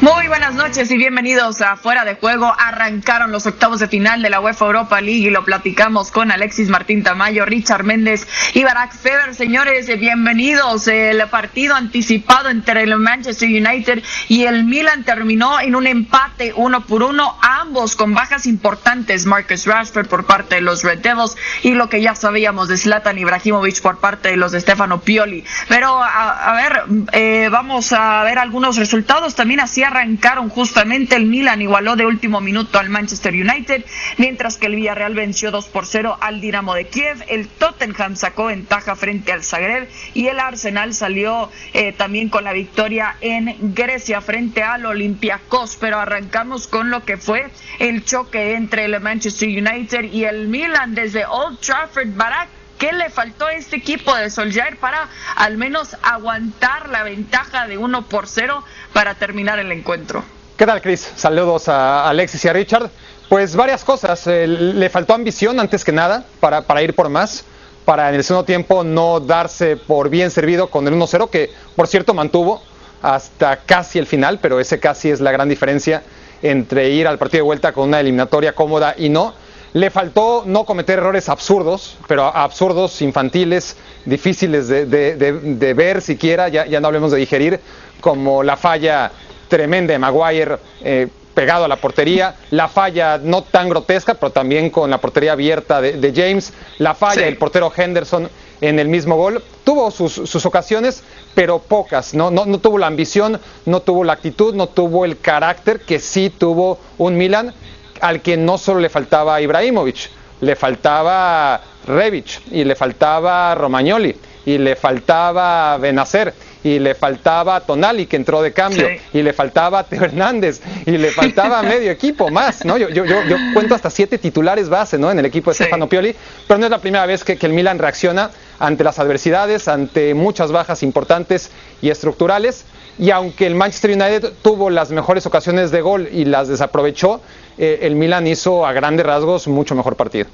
Muy buenas noches y bienvenidos a Fuera de Juego. Arrancaron los octavos de final de la UEFA Europa League y lo platicamos con Alexis Martín Tamayo, Richard Méndez y Barack Feber. Señores, bienvenidos. El partido anticipado entre el Manchester United y el Milan terminó en un empate uno por uno, ambos con bajas importantes. Marcus Rashford por parte de los Red Devils y lo que ya sabíamos de Zlatan Ibrahimovic por parte de los de Stefano Pioli. Pero a, ver, eh, vamos a ver algunos resultados. También hacía arrancaron justamente. El Milan igualó de último minuto al Manchester United, mientras que el Villarreal venció 2 por 0 al Dinamo de Kiev. El Tottenham sacó ventaja frente al Zagreb y el Arsenal salió eh, también con la victoria en Grecia frente al Olympiacos. Pero arrancamos con lo que fue el choque entre el Manchester United y el Milan desde Old Trafford. Barak ¿Qué le faltó a este equipo de Solskjaer para al menos aguantar la ventaja de 1 por 0 para terminar el encuentro? ¿Qué tal, Chris? Saludos a Alexis y a Richard. Pues varias cosas. Eh, le faltó ambición antes que nada para, ir por más, para en el segundo tiempo no darse por bien servido con el 1-0, que por cierto mantuvo hasta casi el final, pero ese casi es la gran diferencia entre ir al partido de vuelta con una eliminatoria cómoda y no. Le faltó no cometer errores absurdos, pero absurdos, infantiles, difíciles de, ver siquiera, ya, ya, no hablemos de digerir, como la falla tremenda de Maguire eh, pegado a la portería, la falla no tan grotesca, pero también con la portería abierta de, James, la falla del portero Henderson en el mismo gol. Tuvo sus, ocasiones, pero pocas. ¿no? No, no tuvo la ambición, no tuvo la actitud, no tuvo el carácter que sí tuvo un Milan al que no solo le faltaba Ibrahimovic, le faltaba Revic y le faltaba Romagnoli y le faltaba Benacer y le faltaba Tonali que entró de cambio y le faltaba Teo Hernández y le faltaba medio equipo más, ¿no? Yo, yo, yo, cuento hasta siete titulares base, ¿no? En el equipo de Stefano Pioli, pero no es la primera vez que, que el Milan reacciona ante las adversidades, ante muchas bajas importantes y estructurales y aunque el Manchester United tuvo las mejores ocasiones de gol y las desaprovechó, eh, el Milan hizo a grandes rasgos mucho mejor partido.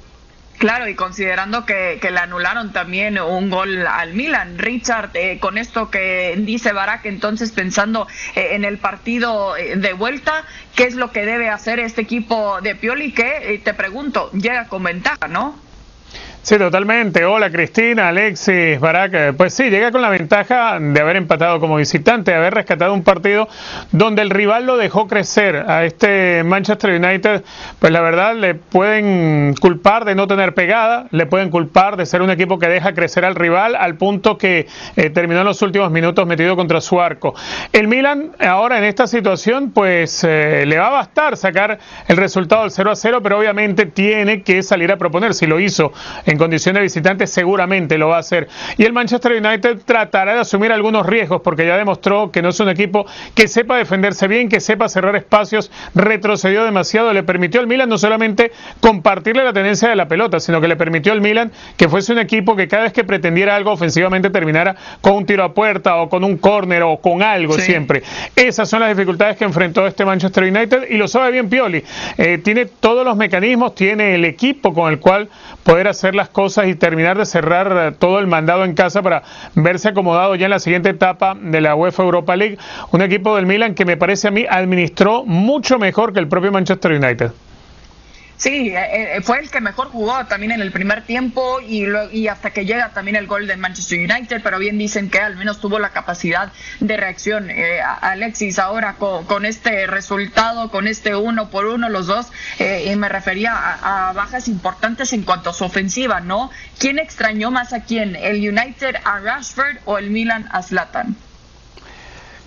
Claro, y considerando que, le anularon también un gol al Milan, Richard, eh, con esto que dice Barak, entonces pensando eh, en el partido de vuelta, ¿qué es lo que debe hacer este equipo de Pioli? Que, te pregunto, llega con ventaja, ¿no? Sí, totalmente. Hola Cristina, Alexis, Barak. Pues sí, llega con la ventaja de haber empatado como visitante, de haber rescatado un partido donde el rival lo dejó crecer a este Manchester United. Pues la verdad le pueden culpar de no tener pegada, le pueden culpar de ser un equipo que deja crecer al rival al punto que eh, terminó en los últimos minutos metido contra su arco. El Milan ahora en esta situación pues eh, le va a bastar sacar el resultado del 0 a 0, pero obviamente tiene que salir a proponer. Si lo hizo en en condición de visitante seguramente lo va a hacer. Y el Manchester United tratará de asumir algunos riesgos porque ya demostró que no es un equipo que sepa defenderse bien, que sepa cerrar espacios, retrocedió demasiado, le permitió al Milan no solamente compartirle la tenencia de la pelota, sino que le permitió al Milan que fuese un equipo que cada vez que pretendiera algo ofensivamente terminara con un tiro a puerta o con un córner o con algo siempre. Esas son las dificultades que enfrentó este Manchester United y lo sabe bien Pioli. Eh, tiene todos los mecanismos, tiene el equipo con el cual poder hacer las cosas y terminar de cerrar eh, todo el mandado en casa para verse acomodado ya en la siguiente etapa de la UEFA Europa League. Un equipo del Milan que me parece a mí administró mucho mejor que el propio Manchester United. Sí, eh, eh, fue el que mejor jugó también en el primer tiempo y, y hasta que llega también el gol de Manchester United, pero bien dicen que al menos tuvo la capacidad de reacción. Eh, Alexis, ahora con, este resultado, con este uno por uno, los dos, y me refería a, a, bajas importantes en cuanto a su ofensiva, ¿no? ¿Quién extrañó más a quién? ¿El United a Rashford o el Milan a Zlatan?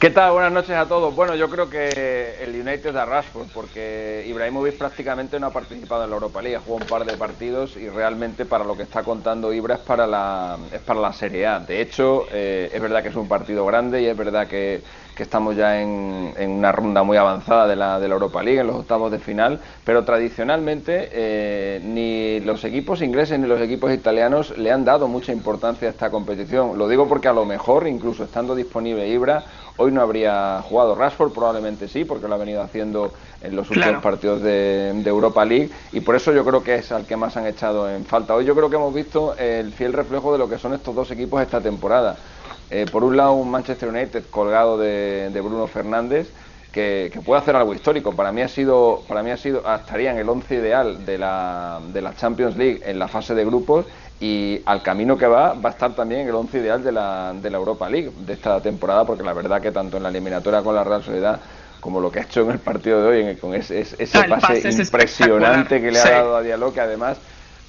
¿Qué tal? Buenas noches a todos. Bueno, yo creo que el United da Rashford, porque Ibrahimovic prácticamente no ha participado en la Europa League, jugado un par de partidos y realmente para lo que está contando Ibra es para la, es para la Serie A. De hecho, eh, es verdad que es un partido grande y es verdad que, estamos ya en, una ronda muy avanzada de la, de la Europa League, en los octavos de final, pero tradicionalmente eh, ni los equipos ingleses ni los equipos italianos le han dado mucha importancia a esta competición. Lo digo porque a lo mejor, incluso estando disponible Ibra, Hoy no habría jugado Rashford, probablemente sí, porque lo ha venido haciendo en los últimos partidos de, Europa League y por eso yo creo que es al que más han echado en falta. Hoy yo creo que hemos visto el fiel reflejo de lo que son estos dos equipos esta temporada. Eh, por un lado, un Manchester United colgado de, Bruno Fernández que, puede hacer algo histórico. Para mí ha sido, para mí ha sido, ah, estaría en el once ideal de la, de la Champions League en la fase de grupos y al camino que va va a estar también en el once ideal de la, de la Europa League de esta temporada, porque la verdad que tanto en la eliminatoria con la Real Sociedad como lo que ha hecho en el partido de hoy, con ese, ese, pase, impresionante que le ha dado a Diallo, que además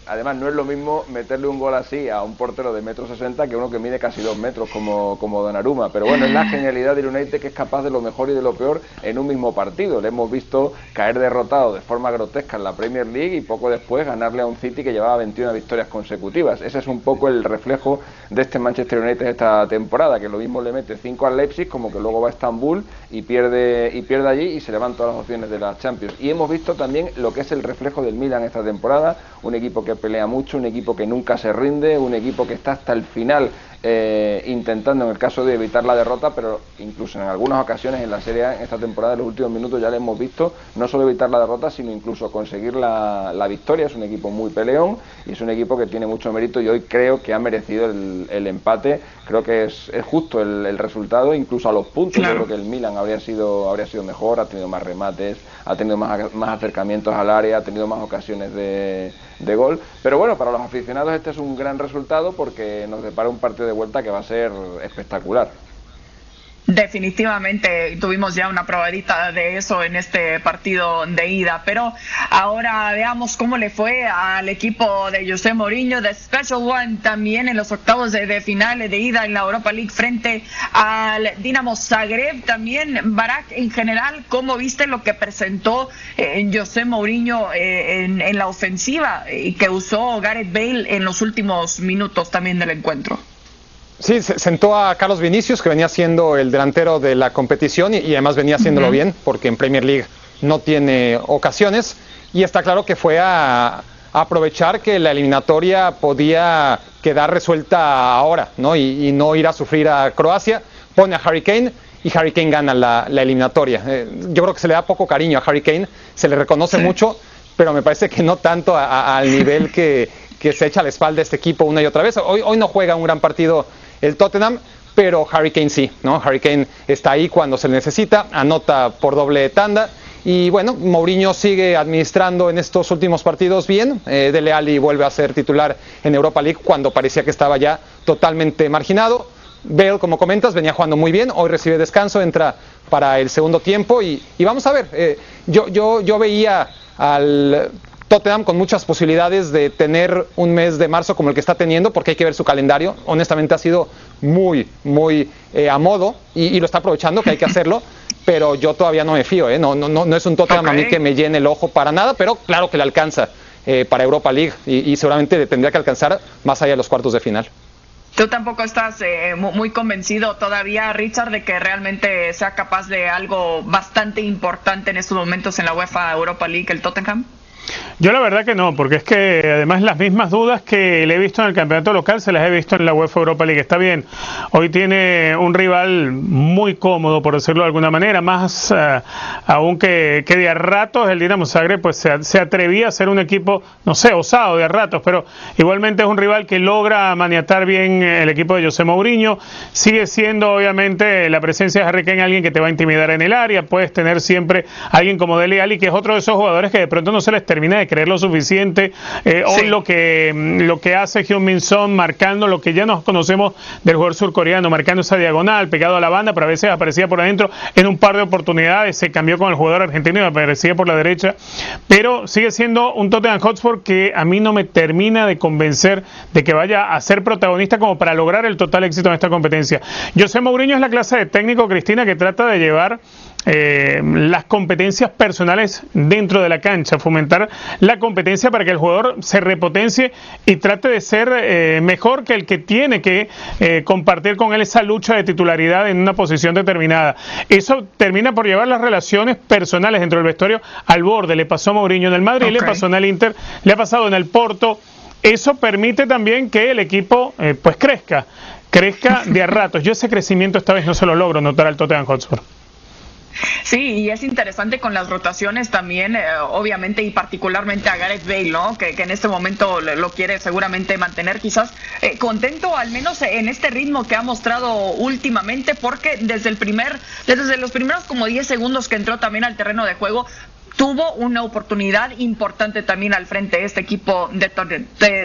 además no es lo mismo meterle un gol así a un portero de metro sesenta que uno que mide casi dos metros como, como Donnarumma. Pero bueno, es la genialidad del United que es capaz de lo mejor y de lo peor en un mismo partido. Le hemos visto caer derrotado de forma grotesca en la Premier League y poco después ganarle a un City que llevaba 21 victorias consecutivas. Ese es un poco el reflejo de este Manchester United esta temporada, que lo mismo le mete 5 al Leipzig como que luego va a Estambul y pierde, y pierde allí y se le van todas las opciones de la Champions. Y hemos visto también lo que es el reflejo del Milan esta temporada, un equipo que pelea mucho, un equipo que nunca se rinde, un equipo que está hasta el final eh, intentando en el caso de evitar la derrota, pero incluso en algunas ocasiones en la Serie A, en esta temporada, en los últimos minutos ya le hemos visto no solo evitar la derrota, sino incluso conseguir la, victoria. Es un equipo muy peleón y es un equipo que tiene mucho mérito y hoy creo que ha merecido el, empate. Creo que es, justo el, resultado, incluso a los puntos. Yo creo que el Milan habría sido, habría sido mejor, ha tenido más remates, ha tenido más, más acercamientos al área, ha tenido más ocasiones de, de gol. Pero bueno, para los aficionados este es un gran resultado porque nos depara un partido de vuelta que va a ser espectacular. Definitivamente tuvimos ya una probadita de eso en este partido de ida, pero ahora veamos cómo le fue al equipo de José Mourinho de Special One también en los octavos de, de final de ida en la Europa League frente al Dinamo Zagreb. También, Barak, en general, ¿cómo viste lo que presentó eh, José Mourinho eh, en, en la ofensiva y que usó Gareth Bale en los últimos minutos también del encuentro? Sí, sentó a Carlos Vinicius, que venía siendo el delantero de la competición y, además venía haciéndolo bien, porque en Premier League no tiene ocasiones. Y está claro que fue a, aprovechar que la eliminatoria podía quedar resuelta ahora, ¿no? Y, no ir a sufrir a Croacia. Pone a Harry Kane y Harry Kane gana la, eliminatoria. Eh, yo creo que se le da poco cariño a Harry Kane, se le reconoce mucho, pero me parece que no tanto al nivel que, que se echa a la espalda este equipo una y otra vez. Hoy, hoy no juega un gran partido el Tottenham, pero Harry Kane sí, ¿no? Harry Kane está ahí cuando se necesita, anota por doble tanda. Y bueno, Mourinho sigue administrando en estos últimos partidos bien. Eh, Dele Alli vuelve a ser titular en Europa League cuando parecía que estaba ya totalmente marginado. Bale, como comentas, venía jugando muy bien. Hoy recibe descanso, entra para el segundo tiempo. Y, vamos a ver, eh, yo, yo, yo veía al Tottenham con muchas posibilidades de tener un mes de marzo como el que está teniendo, porque hay que ver su calendario. Honestamente ha sido muy, muy eh, a modo y, lo está aprovechando, que hay que hacerlo. Pero yo todavía no me fío, ¿eh? no, no, no, es un Tottenham a mí que me llene el ojo para nada, pero claro que le alcanza eh, para Europa League y, seguramente tendría que alcanzar más allá de los cuartos de final. ¿Tú tampoco estás eh, muy convencido todavía, Richard, de que realmente sea capaz de algo bastante importante en estos momentos en la UEFA Europa League, el Tottenham? Yo la verdad que no, porque es que además las mismas dudas que le he visto en el campeonato local se las he visto en la UEFA Europa League. Está bien, hoy tiene un rival muy cómodo, por decirlo de alguna manera, más uh, aún que, de a ratos el Dinamo Zagreb pues se, atrevía a ser un equipo, no sé, osado de a ratos, pero igualmente es un rival que logra maniatar bien el equipo de José Mourinho. Sigue siendo obviamente la presencia de Harry Kane alguien que te va a intimidar en el área, puedes tener siempre alguien como Dele Alli, que es otro de esos jugadores que de pronto no se les termina de creer lo suficiente. Eh, hoy lo que, mm, lo que hace Hyun Min Son marcando lo que ya nos conocemos del jugador surcoreano, marcando esa diagonal, pegado a la banda, pero a veces aparecía por adentro en un par de oportunidades, se cambió con el jugador argentino y aparecía por la derecha, pero sigue siendo un Tottenham Hotspur que a mí no me termina de convencer de que vaya a ser protagonista como para lograr el total éxito en esta competencia. José Mourinho es la clase de técnico, Cristina, que trata de llevar eh, las competencias personales dentro de la cancha, fomentar la competencia para que el jugador se repotencie y trate de ser eh, mejor que el que tiene que eh, compartir con él esa lucha de titularidad en una posición determinada. Eso termina por llevar las relaciones personales dentro del vestuario al borde. Le pasó a Mourinho en el Madrid, le pasó en el Inter, le ha pasado en el Porto. Eso permite también que el equipo pues crezca, crezca de a ratos. Yo ese crecimiento esta vez no se lo logro notar al Tottenham Hotspur. Sí, y es interesante con las rotaciones también, eh, obviamente, y particularmente a Gareth Bale, ¿no? Que, en este momento lo quiere seguramente mantener, quizás eh, contento, al menos en este ritmo que ha mostrado últimamente, porque desde el primer, desde los primeros como 10 segundos que entró también al terreno de juego, tuvo una oportunidad importante también al frente de este equipo de,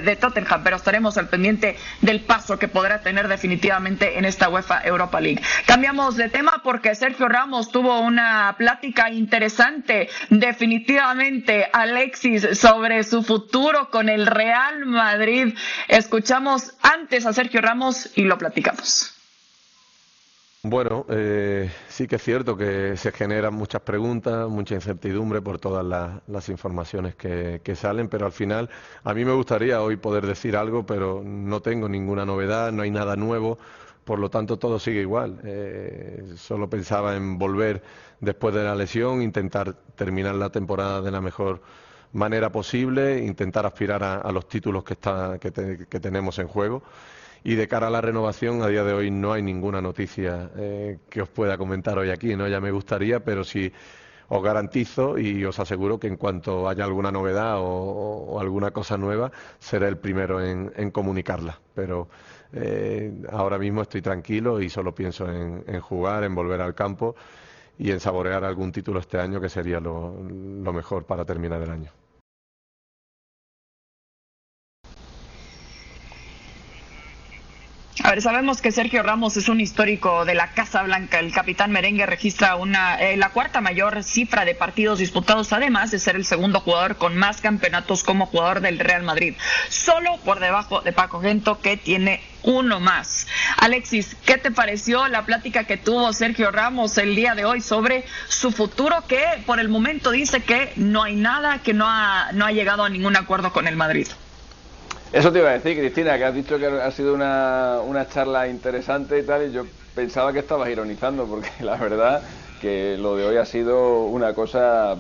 de, Tottenham, pero estaremos al pendiente del paso que podrá tener definitivamente en esta UEFA Europa League. Cambiamos de tema porque Sergio Ramos tuvo una plática interesante, definitivamente, Alexis, sobre su futuro con el Real Madrid. Escuchamos antes a Sergio Ramos y lo platicamos. Bueno, eh, sí que es cierto que se generan muchas preguntas, mucha incertidumbre por todas las, informaciones que, salen, pero al final a mí me gustaría hoy poder decir algo, pero no tengo ninguna novedad, no hay nada nuevo, por lo tanto todo sigue igual. Eh, solo pensaba en volver después de la lesión, intentar terminar la temporada de la mejor manera posible, intentar aspirar a, los títulos que, está, que tenemos en juego. Y de cara a la renovación, a día de hoy no hay ninguna noticia eh, que os pueda comentar hoy aquí, ¿no? Ya me gustaría, pero sí os garantizo y os aseguro que en cuanto haya alguna novedad o, alguna cosa nueva, seré el primero en, comunicarla. Pero eh, ahora mismo estoy tranquilo y solo pienso en, jugar, en volver al campo y en saborear algún título este año, que sería lo mejor para terminar el año. A ver, sabemos que Sergio Ramos es un histórico de la Casa Blanca. El capitán merengue registra una eh, la cuarta mayor cifra de partidos disputados, además de ser el segundo jugador con más campeonatos como jugador del Real Madrid, solo por debajo de Paco Gento, que tiene uno más. Alexis, ¿qué te pareció la plática que tuvo Sergio Ramos el día de hoy sobre su futuro, que por el momento dice que no hay nada, que no ha, no ha llegado a ningún acuerdo con el Madrid? Eso te iba a decir, Cristina, que has dicho que ha sido una, una charla interesante y tal, y yo pensaba que estabas ironizando, porque la verdad que lo de hoy ha sido una cosa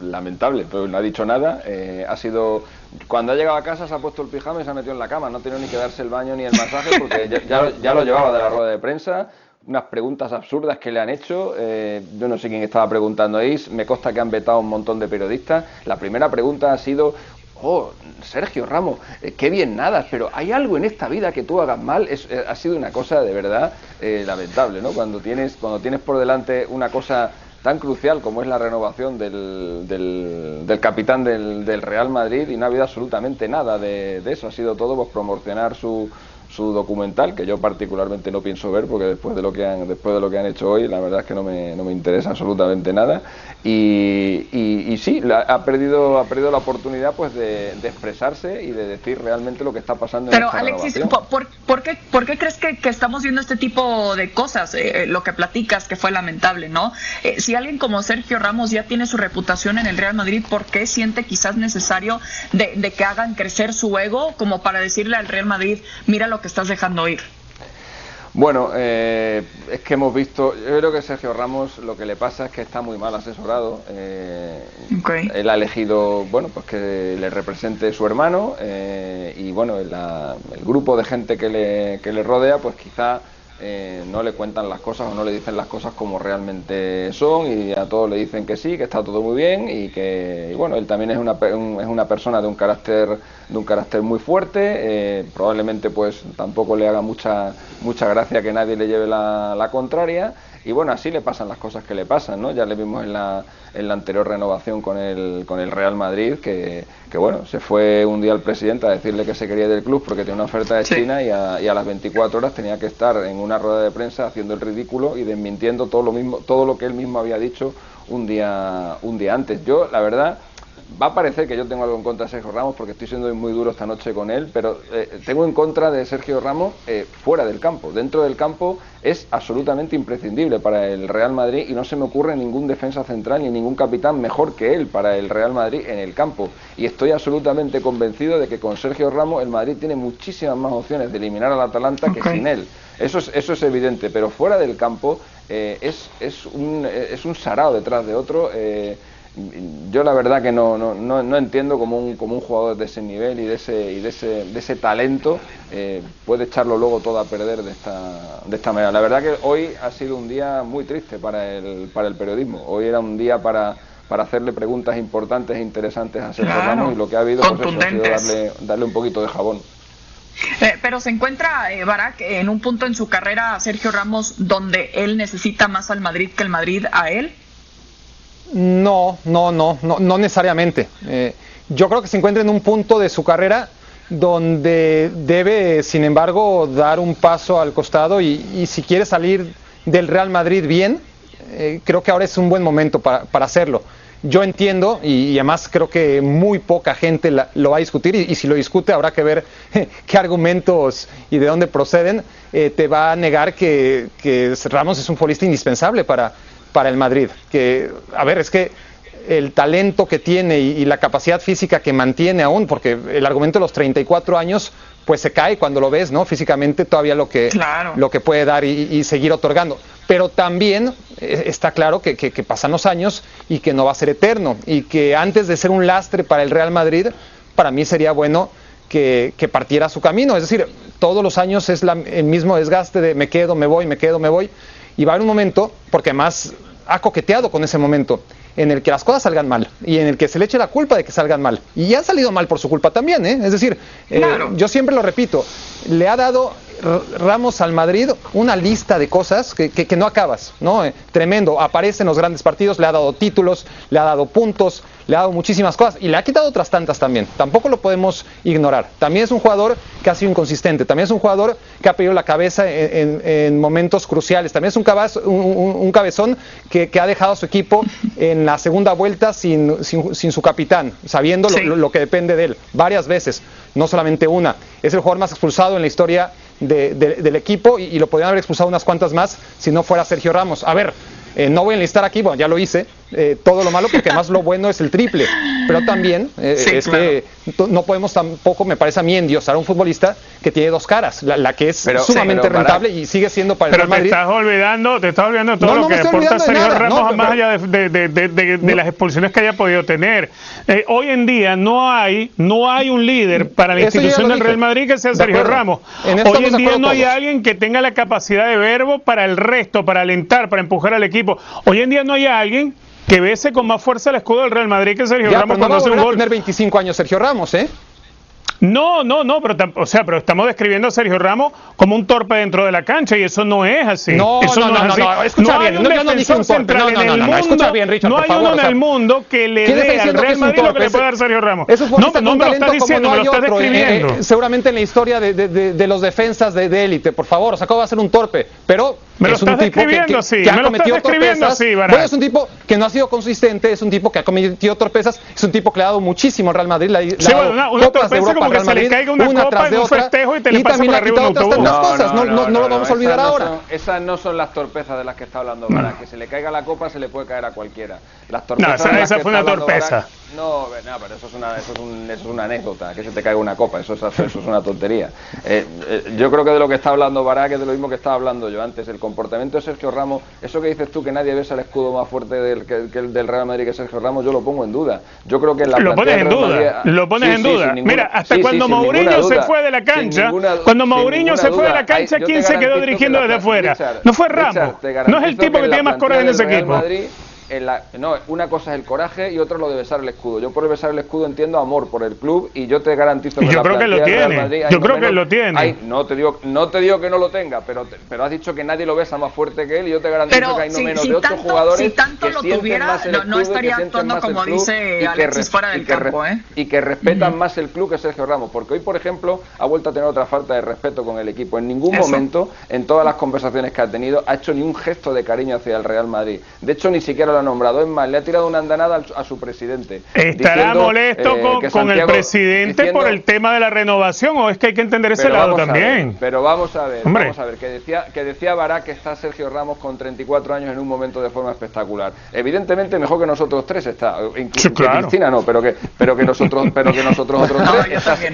lamentable, pero no ha dicho nada. Eh, ha sido cuando ha llegado a casa se ha puesto el pijama y se ha metido en la cama. No ha tenido ni que darse el baño ni el masaje porque ya, ya, lo llevaba de la rueda de prensa. Unas preguntas absurdas que le han hecho. Eh, yo no sé quién estaba preguntando ahí. Me consta que han vetado un montón de periodistas. La primera pregunta ha sido oh, Sergio Ramos, eh, qué bien nada, pero hay algo en esta vida que tú hagas mal, es, eh, ha sido una cosa de verdad eh, lamentable, ¿no? Cuando tienes, cuando tienes por delante una cosa tan crucial como es la renovación del, del, capitán del, del, Real Madrid y no ha habido absolutamente nada de, de eso, ha sido todo pues, promocionar su, su documental, que yo particularmente no pienso ver, porque después de lo que han, después de lo que han hecho hoy, la verdad es que no me, no me interesa absolutamente nada. Y, y, sí, ha perdido, ha perdido la oportunidad pues de, expresarse y de decir realmente lo que está pasando Pero, Alexis, ¿por, por, qué, ¿por qué crees que, que, estamos viendo este tipo de cosas? Eh, eh, lo que platicas, que fue lamentable, ¿no? Eh, si alguien como Sergio Ramos ya tiene su reputación en el Real Madrid, ¿por qué siente quizás necesario de, de que hagan crecer su ego como para decirle al Real Madrid, mira lo que estás dejando ir? Bueno, eh, es que hemos visto, yo creo que Sergio Ramos lo que le pasa es que está muy mal asesorado. Eh, él ha elegido, bueno, pues que le represente su hermano eh, y bueno, el grupo de gente que le, que le rodea, pues quizá eh, no le cuentan las cosas o no le dicen las cosas como realmente son y a todos le dicen que sí, que está todo muy bien y que bueno, él también es una, es una persona de un carácter de un carácter muy fuerte, eh, probablemente pues tampoco le haga mucha mucha gracia que nadie le lleve la, la contraria y bueno, así le pasan las cosas que le pasan, ¿no? Ya le vimos en la, en la anterior renovación con el, con el Real Madrid, que, que bueno, se fue un día al presidente a decirle que se quería del club porque tenía una oferta de China y a, y a, las 24 horas tenía que estar en una rueda de prensa haciendo el ridículo y desmintiendo todo lo mismo, todo lo que él mismo había dicho un día, un día antes. Yo, la verdad, va a parecer que yo tengo algo en contra de Sergio Ramos porque estoy siendo muy duro esta noche con él, pero eh, tengo en contra de Sergio Ramos eh, fuera del campo. Dentro del campo es absolutamente imprescindible para el Real Madrid y no se me ocurre ningún defensa central ni ningún capitán mejor que él para el Real Madrid en el campo. Y estoy absolutamente convencido de que con Sergio Ramos el Madrid tiene muchísimas más opciones de eliminar al Atalanta que sin él. Eso es, eso es evidente, pero fuera del campo eh, es, es, un, es un sarao detrás de otro. Yo la verdad que no, no, no, entiendo cómo un, como un jugador de ese nivel y de ese, y de ese, de ese talento eh, puede echarlo luego todo a perder de esta, de esta manera. La verdad que hoy ha sido un día muy triste para el, para el periodismo. Hoy era un día para, para hacerle preguntas importantes e interesantes a Sergio Ramos y lo que ha habido pues, ha sido darle, darle un poquito de jabón. Eh, pero se encuentra eh, Barak en un punto en su carrera, Sergio Ramos, donde él necesita más al Madrid que el Madrid a él. No, no, no, no, no necesariamente. Eh, yo creo que se encuentra en un punto de su carrera donde debe, sin embargo, dar un paso al costado y, si quiere salir del Real Madrid bien, eh, creo que ahora es un buen momento para, hacerlo. Yo entiendo y, además creo que muy poca gente lo va a discutir y, si lo discute habrá que ver qué argumentos y de dónde proceden. Eh, te va a negar que, que Ramos es un futbolista indispensable para, para el Madrid. Que, a ver, es que el talento que tiene y, la capacidad física que mantiene aún, porque el argumento de los 34 años, pues se cae cuando lo ves, ¿no? Físicamente todavía lo que, lo que puede dar y, seguir otorgando. Pero también eh, está claro que, pasan los años y que no va a ser eterno y que antes de ser un lastre para el Real Madrid, para mí sería bueno que, partiera su camino. Es decir, todos los años es el mismo desgaste de me quedo, me voy, me quedo, me voy. Y va a haber un momento, porque además ha coqueteado con ese momento, en el que las cosas salgan mal y en el que se le eche la culpa de que salgan mal. Y ha salido mal por su culpa también, ¿eh? Es decir, eh, yo siempre lo repito, le ha dado Ramos al Madrid una lista de cosas que, que, no acabas, ¿no? Eh, tremendo, aparece en los grandes partidos, le ha dado títulos, le ha dado puntos, le ha dado muchísimas cosas y le ha quitado otras tantas también. Tampoco lo podemos ignorar. También es un jugador que ha sido inconsistente, también es un jugador que ha perdido la cabeza en, momentos cruciales, también es un, un, cabezón que, ha dejado a su equipo en la segunda vuelta sin, sin, su capitán, sabiendo lo, que depende de él, varias veces, no solamente una. Es el jugador más expulsado en la historia del equipo y, y lo podrían haber expulsado unas cuantas más si no fuera Sergio Ramos. A ver, eh, no voy a enlistar aquí, bueno, ya lo hice, eh, todo lo malo, porque además lo bueno es el triple. Pero también eh, es que no podemos tampoco, me parece a mí, endiosar a un futbolista que tiene dos caras. La, que es sumamente rentable y sigue siendo para el Real Madrid. Te estás olvidando, te estás olvidando todo lo que aporta Sergio Ramos, más allá de, las expulsiones que haya podido tener. hoy en día no hay, no hay un líder para la institución del Real Madrid que sea Sergio Ramos. hoy en día no hay alguien que tenga la capacidad de verbo para el resto, para alentar, para empujar al equipo Hoy en día no hay alguien que bese con más fuerza el escudo del Real Madrid que Sergio Ramos cuando hace un gol. tener 25 años Sergio Ramos, ¿eh? No, no, no, pero o sea, pero estamos describiendo a Sergio Ramos como un torpe dentro de la cancha y eso no es así. No, eso no, no, no, no, escucha bien, no, yo no dije un torpe, no, no, no, no, escucha bien, Richard, No hay uno en el mundo que le dé al Real Madrid lo que le puede dar Sergio Ramos. Eso no, no me lo estás diciendo, me lo estás describiendo. seguramente en la historia de, de, de, los defensas de, élite, por favor, o sea, ¿cómo va a ser un torpe? Pero me lo es un tipo que, que, así, que ha cometido torpezas. Bueno, es un tipo que no ha sido consistente, es un tipo que ha cometido torpezas, es un tipo que le ha dado muchísimo al Real Madrid, le ha dado una, una copas de Europa al Real Madrid, una, tras de otra, y, te le y también ha quitado otras tantas cosas, no, no, no, lo vamos a olvidar ahora. esas no son las torpezas de las que está hablando Para que se le caiga la copa se le puede caer a cualquiera. Las torpezas no, esa, fue una torpeza. No, no, pero eso es, una, eso, es un, eso es una anécdota, que se te caiga una copa, eso es, eso es una tontería. Eh, eh, yo creo que de lo que está hablando Barak es de lo mismo que estaba hablando yo antes, el comportamiento de Sergio Ramos, eso que dices tú que nadie besa el escudo más fuerte del, que, el del Real Madrid que Sergio Ramos, yo lo pongo en duda. Yo creo que la Lo pones en duda, lo pones en duda. Mira, hasta cuando Mourinho se fue de la cancha, cuando Mourinho se fue de la cancha, ¿quién se quedó dirigiendo desde afuera? No fue Ramos, no es el tipo que, tiene más coraje en ese equipo no, una cosa es el coraje y otra lo de besar el escudo. Yo por besar el escudo entiendo amor por el club y yo te garantizo que yo creo que lo tiene. yo creo que lo tiene. no te digo, no te digo que no lo tenga, pero pero has dicho que nadie lo besa más fuerte que él y yo te garantizo que hay no menos de ocho jugadores si tanto lo tuviera, no, estaría actuando como dice Alexis fuera del campo, ¿eh? Y que respetan más el club que Sergio Ramos, porque hoy por ejemplo ha vuelto a tener otra falta de respeto con el equipo. En ningún momento en todas las conversaciones que ha tenido ha hecho ni un gesto de cariño hacia el Real Madrid. De hecho ni siquiera lo ha nombrado. Es más, le ha tirado una andanada a su presidente. ¿Estará molesto eh, con, el presidente por el tema de la renovación o es que hay que entender ese lado también? pero vamos a ver, vamos a ver, que decía, que decía Barak que está Sergio Ramos con 34 años en un momento de forma espectacular. Evidentemente mejor que nosotros tres está, incluso Cristina no, pero que, pero que nosotros, pero que nosotros otros tres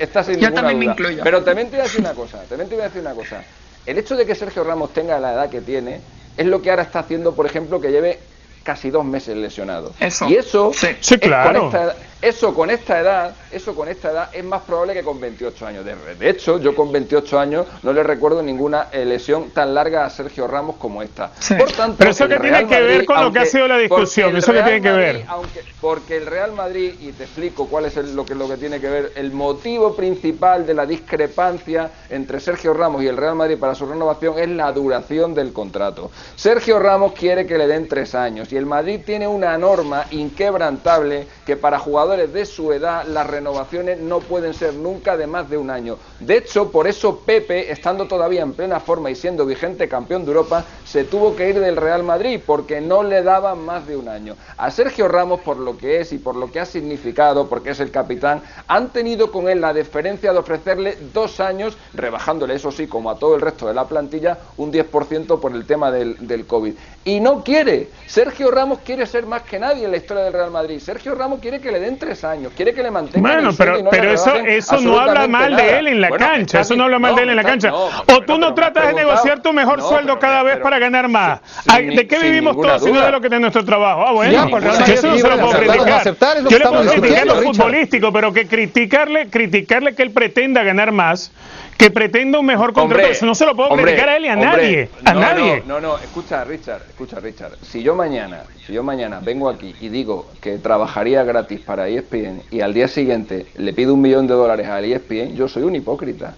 está, sin Yo también Me incluyo. Pero también te voy a decir una cosa, también te voy a decir una cosa. El hecho de que Sergio Ramos tenga la edad que tiene es lo que ahora está haciendo, por ejemplo, que lleve casi dos meses lesionado. Eso. Y eso, Sí. Claro. con esta- eso con esta edad, eso con esta edad es más probable que con 28 años. De, de hecho, yo con 28 años no le recuerdo ninguna eh, lesión tan larga a Sergio Ramos como esta. Sí. Por tanto, Pero eso que tiene Real que ver con lo que ha sido la discusión, eso que tiene que ver. Aunque- porque el Real Madrid, y te explico cuál es el- lo, que, lo que tiene que ver, el motivo principal de la discrepancia entre Sergio Ramos y el Real Madrid para su renovación es la duración del contrato. Sergio Ramos quiere que le den tres años y el Madrid tiene una norma inquebrantable que para jugadores de su edad las renovaciones no pueden ser nunca de más de un año. De hecho, por eso Pepe, estando todavía en plena forma y siendo vigente campeón de Europa, se tuvo que ir del Real Madrid porque no le daban más de un año. A Sergio Ramos, por lo que es y por lo que ha significado, porque es el capitán, han tenido con él la deferencia de ofrecerle dos años, rebajándole, eso sí, como a todo el resto de la plantilla, un 10% por el tema del, del COVID. Y no quiere. Sergio Ramos quiere ser más que nadie en la historia del Real Madrid. Sergio Ramos quiere que le den tres años, quiere que le mantengan Bueno, pero, no pero eso, eso no habla mal de él en la Bueno, cancha, eso no habla mal de él en la cancha. no, o tú no tratas de negociar tu mejor sueldo cada vez pero- para ganar más. sin- ¿De qué vivimos todos si no de lo que es nuestro trabajo? Ah, bueno, Real eso no se lo puedo criticar. Yo le puedo criticar lo futbolístico, pero que criticarle, criticarle que él pretenda ganar más, que pretenda un mejor contrato, Hombre, eso no se lo puedo hombre, criticar a él y a hombre, nadie. A no, nadie. No, no, no, escucha, Richard, escucha, Richard. Si yo mañana, si yo mañana vengo aquí y digo que trabajaría gratis para ESPN y al día siguiente le pido un millón de dólares a ESPN, yo soy un hipócrita.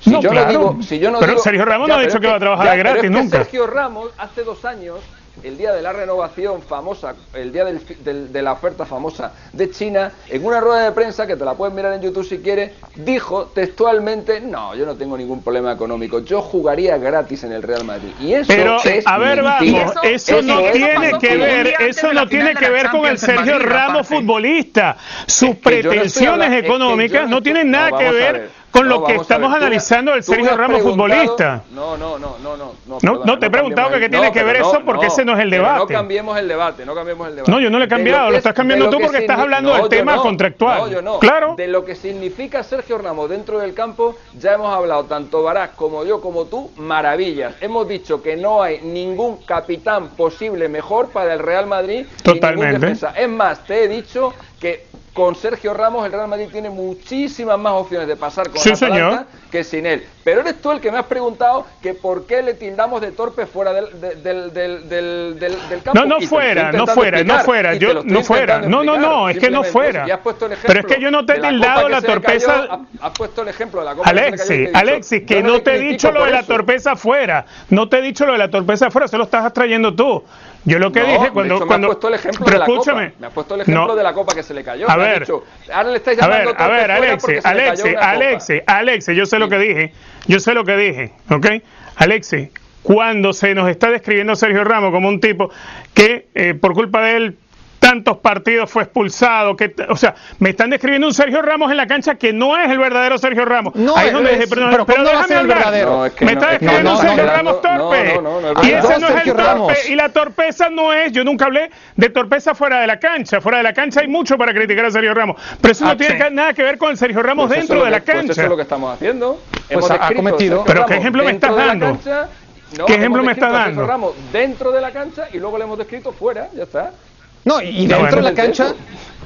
Si No, yo claro. no digo, si yo no Pero digo- Sergio Ramos no ha pero dicho que va a trabajar ya, pero gratis es que nunca. Sergio Ramos hace dos años, el día de la renovación famosa, el día del fi- del- de la oferta famosa de China, en una rueda de prensa que te la puedes mirar en YouTube si quieres, dijo textualmente, no, yo no tengo ningún problema económico, yo jugaría gratis en el Real Madrid. Y eso Pero, es a ver, mentira. vamos, Eso- eso, no tiene que ver, eso no tiene que ver con el Sergio Madrid, Ramos aparte. futbolista. Sus Es que no pretensiones hablando- es que yo económicas no no tienen no, nada que ver. Con No, lo que estamos ver. Analizando del Sergio Ramos futbolista. No, no, no, no, no. No, No, perdona, no te he preguntado que tiene que ver eso porque ese no es el debate. No cambiemos el debate, no cambiemos el debate. No, yo no le he cambiado, lo es- estás cambiando lo tú que porque estás hablando del tema contractual. No, yo no. Claro. De lo que significa Sergio Ramos dentro del campo, ya hemos hablado, tanto Barak como yo como tú, maravillas. Hemos dicho que no hay ningún capitán posible mejor para el Real Madrid. Totalmente. defensa. Es más, te he dicho que con Sergio Ramos el Real Madrid tiene muchísimas más opciones de pasar con Sí, Atalanta que sin él. Pero eres tú el que me has preguntado que por qué le tildamos de torpe fuera del, de- del, del, del, del- del campo. No, no fuera, no fuera, no fuera, yo no fuera. No, no, no, es que no fuera. eso. Y has puesto el Pero es que yo no te he la tildado la que torpeza- cayó, has- puesto el ejemplo de la copa que Alexis, dicho, Alexis, que no le te he dicho lo de la torpeza afuera. No te he dicho lo de la torpeza afuera, se lo estás trayendo tú. Yo lo que No, dije cuando. hecho, me cuando has puesto el ejemplo pero de la escúchame. copa. Me has puesto el ejemplo No. de la copa que se le cayó. A ver. dicho, ahora le estáis A llamando ver, a ver, cayó Alexis, una copa. Alexis, Alexis, yo sé lo que dije, yo sé lo que dije, ¿ok? Alexis, cuando se nos está describiendo a Sergio Ramos como un tipo que eh, por culpa de él tantos partidos fue expulsado, que, o sea, me están describiendo un Sergio Ramos en la cancha que no es el verdadero Sergio Ramos. No, Ahí es donde es- dije, pero, pero pero ¿cómo va a déjame el hablar. verdadero? No, es que me no, está es que describiendo no, un Sergio no, Ramos torpe. no, no, no, y ese no es el torpe. Ramos. Y la torpeza no es, yo nunca hablé de torpeza fuera de la cancha. Fuera de la cancha hay mucho para criticar a Sergio Ramos. Pero eso Ah, no tiene sí. que- nada que ver con el Sergio Ramos Pues dentro de la que- pues cancha. eso es lo que estamos haciendo. Hemos ha descrito cometido. Pero ¿qué ejemplo me estás dando? ¿Qué ejemplo me estás descrito a Sergio dando? Ramos dentro de la cancha y luego le hemos descrito fuera, ya está. No, y dentro de la cancha,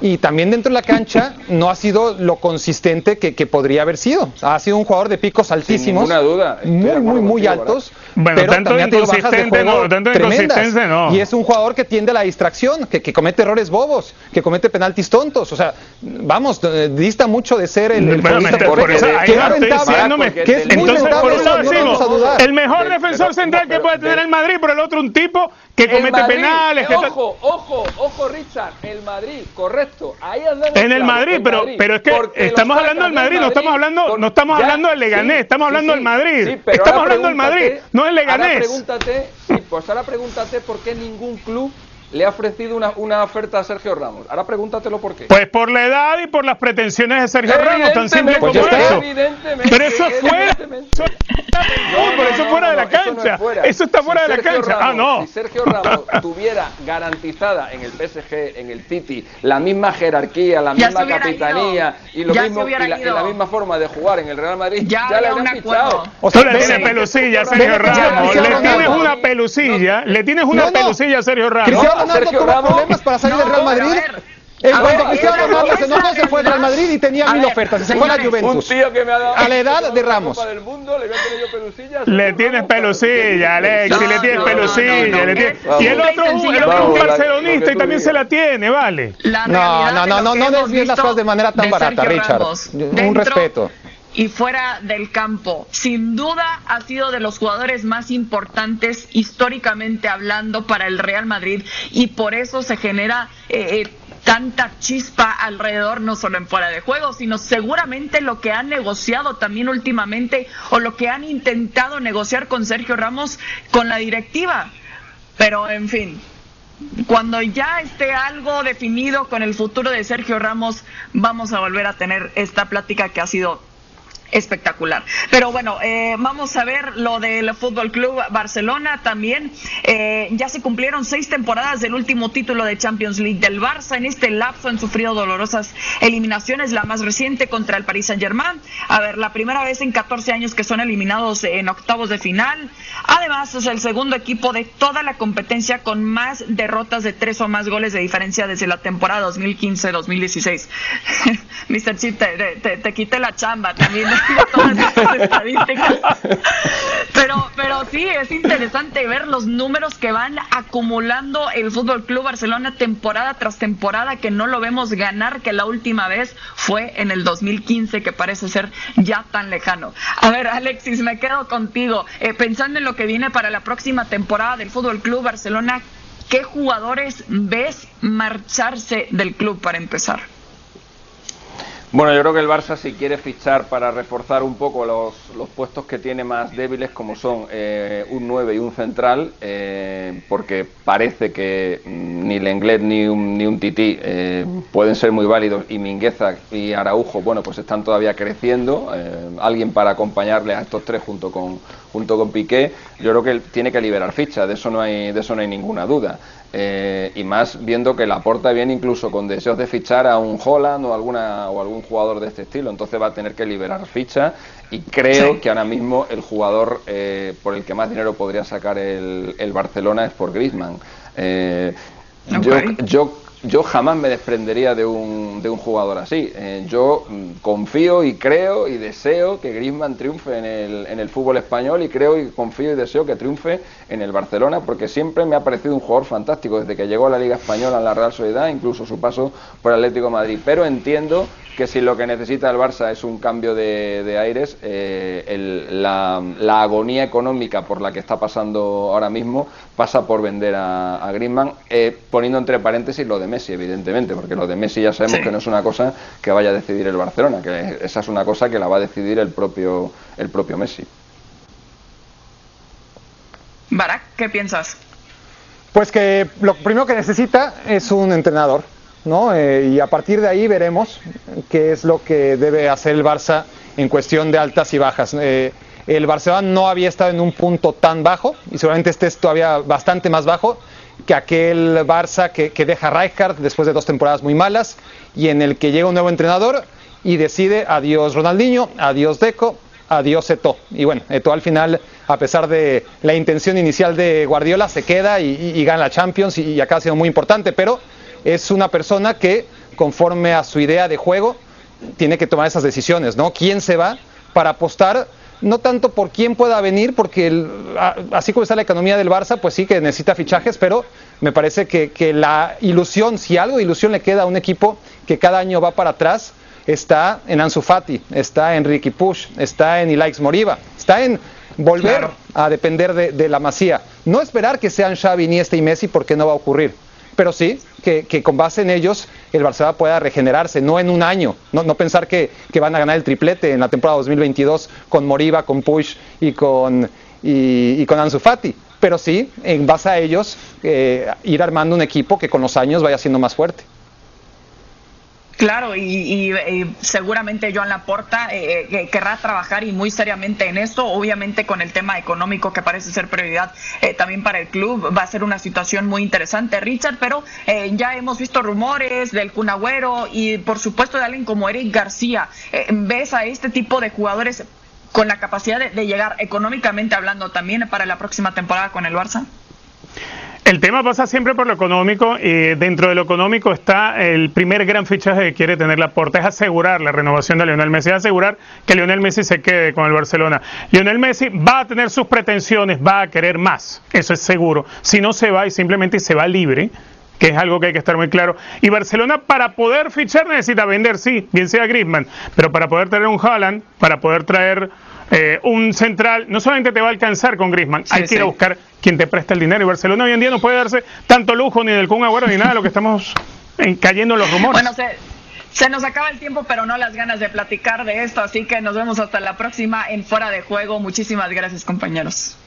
y también dentro de la cancha, no ha sido lo consistente que, que podría haber sido. Ha sido un jugador de picos altísimos, ninguna duda, muy, muy, muy contigo, altos, Bueno, pero tanto también ha tenido bajas de inconsistente juego no, tanto tremendas. no. Y es un jugador que tiende a la distracción, que, que comete errores bobos, que comete penaltis tontos. O sea, vamos, eh, dista mucho de ser el, el Bueno, por que- que no que es muy Entonces, rentable, por un eso lado no lo decimos, vamos a dudar. el mejor defensor pero- central que puede tener de- el Madrid, pero el otro un tipo que comete Madrid, penales. que eh, ojo, ojo, ojo, Richard, el Madrid, correcto. Ahí En el Madrid, el pero, Madrid, pero es que estamos hablando del sacan Madrid, no estamos hablando, no estamos Ya, hablando del Leganés, sí, estamos hablando sí, del Madrid. sí, pero estamos ahora hablando del Madrid, pregúntate- no del Ahora Leganés. pregúntate, sí, pues ahora pregúntate por qué ningún club le ha ofrecido una, una oferta a Sergio Ramos. Ahora pregúntatelo por qué. Pues por la edad y por las pretensiones de Sergio Ramos, tan simple como Pues eso. Evidentemente, Pero eso es fuera. Eso No, eso no, fuera de no, la eso no cancha. es fuera. Eso está Si fuera de la Sergio cancha. Ah, no. Si Sergio Ramos tuviera garantizada en el PSG, en el City, la misma jerarquía, la Ya misma capitanía y, lo Ya mismo, y, la, y ido. la misma forma de jugar en el Real Madrid, Ya ya, le habrían fichado. O Tú sea, le tienes pelusilla Sergio Ramos, le tienes una pelusilla, le tienes una pelusilla a Sergio Ramos. Tuvo problemas para salir del Real Madrid. En cuanto Cristiano Ronaldo se enojó, se fue al Real Madrid y tenía mil ofertas. Se fue a la Juventus. Un tío que me ha dado a la edad de Ramos. Del mundo, le, voy a tener yo pelusilla, le tienes pelusilla, Alex, le tienes pelusilla. le tiene... Y el otro, el otro es un barcelonista y también se la tiene, vale. No, no, no, no, no desvíes las cosas de manera tan barata, Richard. Un respeto y fuera del campo. Sin duda ha sido de los jugadores más importantes históricamente hablando para el Real Madrid y por eso se genera eh, eh, tanta chispa alrededor, no solo en fuera de juego, sino seguramente lo que han negociado también últimamente o lo que han intentado negociar con Sergio Ramos con la directiva. Pero en fin, cuando ya esté algo definido con el futuro de Sergio Ramos, vamos a volver a tener esta plática que ha sido espectacular. Pero bueno, eh, vamos a ver lo del Fútbol Club Barcelona también. Eh, ya se cumplieron seis temporadas del último título de Champions League del Barça. En este lapso han sufrido dolorosas eliminaciones, la más reciente contra el Paris Saint Germain. A ver, la primera vez en 14 años que son eliminados en octavos de final. Además, es el segundo equipo de toda la competencia con más derrotas de tres o más goles de diferencia desde la temporada 2015-2016. Mr. Chip, te, te quité la chamba también. Pero, pero sí, es interesante ver los números que van acumulando el Fútbol Club Barcelona temporada tras temporada, que no lo vemos ganar, que la última vez fue en el 2015, que parece ser ya tan lejano. A ver, Alexis, me quedo contigo. Eh, pensando en lo que viene para la próxima temporada del Fútbol Club Barcelona, ¿qué jugadores ves marcharse del club para empezar? Bueno, yo creo que el Barça si quiere fichar para reforzar un poco los, los puestos que tiene más débiles, como son eh, un 9 y un central, eh, porque parece que mm, ni Lenglet ni un, ni un Tití eh, pueden ser muy válidos y Mingueza y Araujo, bueno, pues están todavía creciendo. alguien para acompañarle a estos tres junto con, junto con Piqué, yo creo que tiene que liberar ficha, de eso no hay, de eso no hay ninguna duda. Eh, y más viendo que la aporta bien incluso con deseos de fichar a un Holland o alguna o algún jugador de este estilo. Entonces va a tener que liberar ficha y creo que ahora mismo el jugador eh, por el que más dinero podría sacar el, el Barcelona es por Griezmann. Eh, yo, yo yo jamás me desprendería de un, de un jugador así. Eh, yo mm, confío y creo y deseo que Griezmann triunfe en el, en el fútbol español y creo y confío y deseo que triunfe en el Barcelona porque siempre me ha parecido un jugador fantástico desde que llegó a la Liga Española en la Real Sociedad, incluso su paso por Atlético Madrid. Pero entiendo que si lo que necesita el Barça es un cambio de, aires, eh, la, agonía económica por la que está pasando ahora mismo pasa por vender a, a Griezmann, eh, poniendo entre paréntesis lo de Messi, evidentemente, porque lo de Messi ya sabemos que no es una cosa que vaya a decidir el Barcelona, que esa es una cosa que la va a decidir el propio, el propio Messi. Barak, ¿qué piensas? Pues que lo primero que necesita es un entrenador ¿no? Eh, y a partir de ahí veremos qué es lo que debe hacer el Barça en cuestión de altas y bajas. Eh, el Barcelona no había estado en un punto tan bajo y seguramente este es todavía bastante más bajo que aquel Barça que, que deja Rijkaard después de dos temporadas muy malas y en el que llega un nuevo entrenador y decide adiós Ronaldinho, adiós Deco, adiós Eto. Y bueno, Eto al final, a pesar de la intención inicial de Guardiola, se queda y, gana la Champions y, y acá ha sido muy importante, pero es una persona que, conforme a su idea de juego, tiene que tomar esas decisiones, ¿no? ¿Quién se va para apostar? No tanto por quién pueda venir, porque así como está la economía del Barça, pues sí que necesita fichajes, pero me parece que, la ilusión, si algo de ilusión le queda a un equipo que cada año va para atrás, está en Ansu Fati, está en Ricky Push, está en Ilaix Moriba, está en volver a depender de, de, la masía. No esperar que sean Xavi, Iniesta y Messi porque no va a ocurrir pero sí que, con base en ellos el Barcelona pueda regenerarse, no en un año, no, pensar que, van a ganar el triplete en la temporada 2022 con Moriba, con Push y con, y, con Ansu Fati, pero sí, en base a ellos, eh, ir armando un equipo que con los años vaya siendo más fuerte. Claro, y, seguramente Joan Laporta eh, eh, querrá trabajar y muy seriamente en esto, obviamente con el tema económico que parece ser prioridad eh, también para el club, va a ser una situación muy interesante, Richard, pero ya hemos visto rumores del Cunagüero y por supuesto de alguien como Eric García. ¿Ves a este tipo de jugadores con la capacidad de llegar económicamente hablando también para la próxima temporada con el Barça? El tema pasa siempre por lo económico y dentro de lo económico está el primer gran fichaje que quiere tener la Porta, es asegurar la renovación de Lionel Messi, es asegurar que Lionel Messi se quede con el Barcelona. Lionel Messi va a tener sus pretensiones, va a querer más, eso es seguro. Si no se va y simplemente se va libre, que es algo que hay que estar muy claro. Y Barcelona para poder fichar necesita vender, sí, bien sea Griezmann, pero para poder traer un Haaland, para poder traer eh, un central, no solamente te va a alcanzar con Griezmann, hay que ir a buscar quien te presta el dinero. Y Barcelona hoy en día no puede darse tanto lujo ni del Kun Agüero ni nada de lo que estamos cayendo en los rumores. Bueno, se, se nos acaba el tiempo, pero no las ganas de platicar de esto, así que nos vemos hasta la próxima en Fuera de Juego. Muchísimas gracias, compañeros.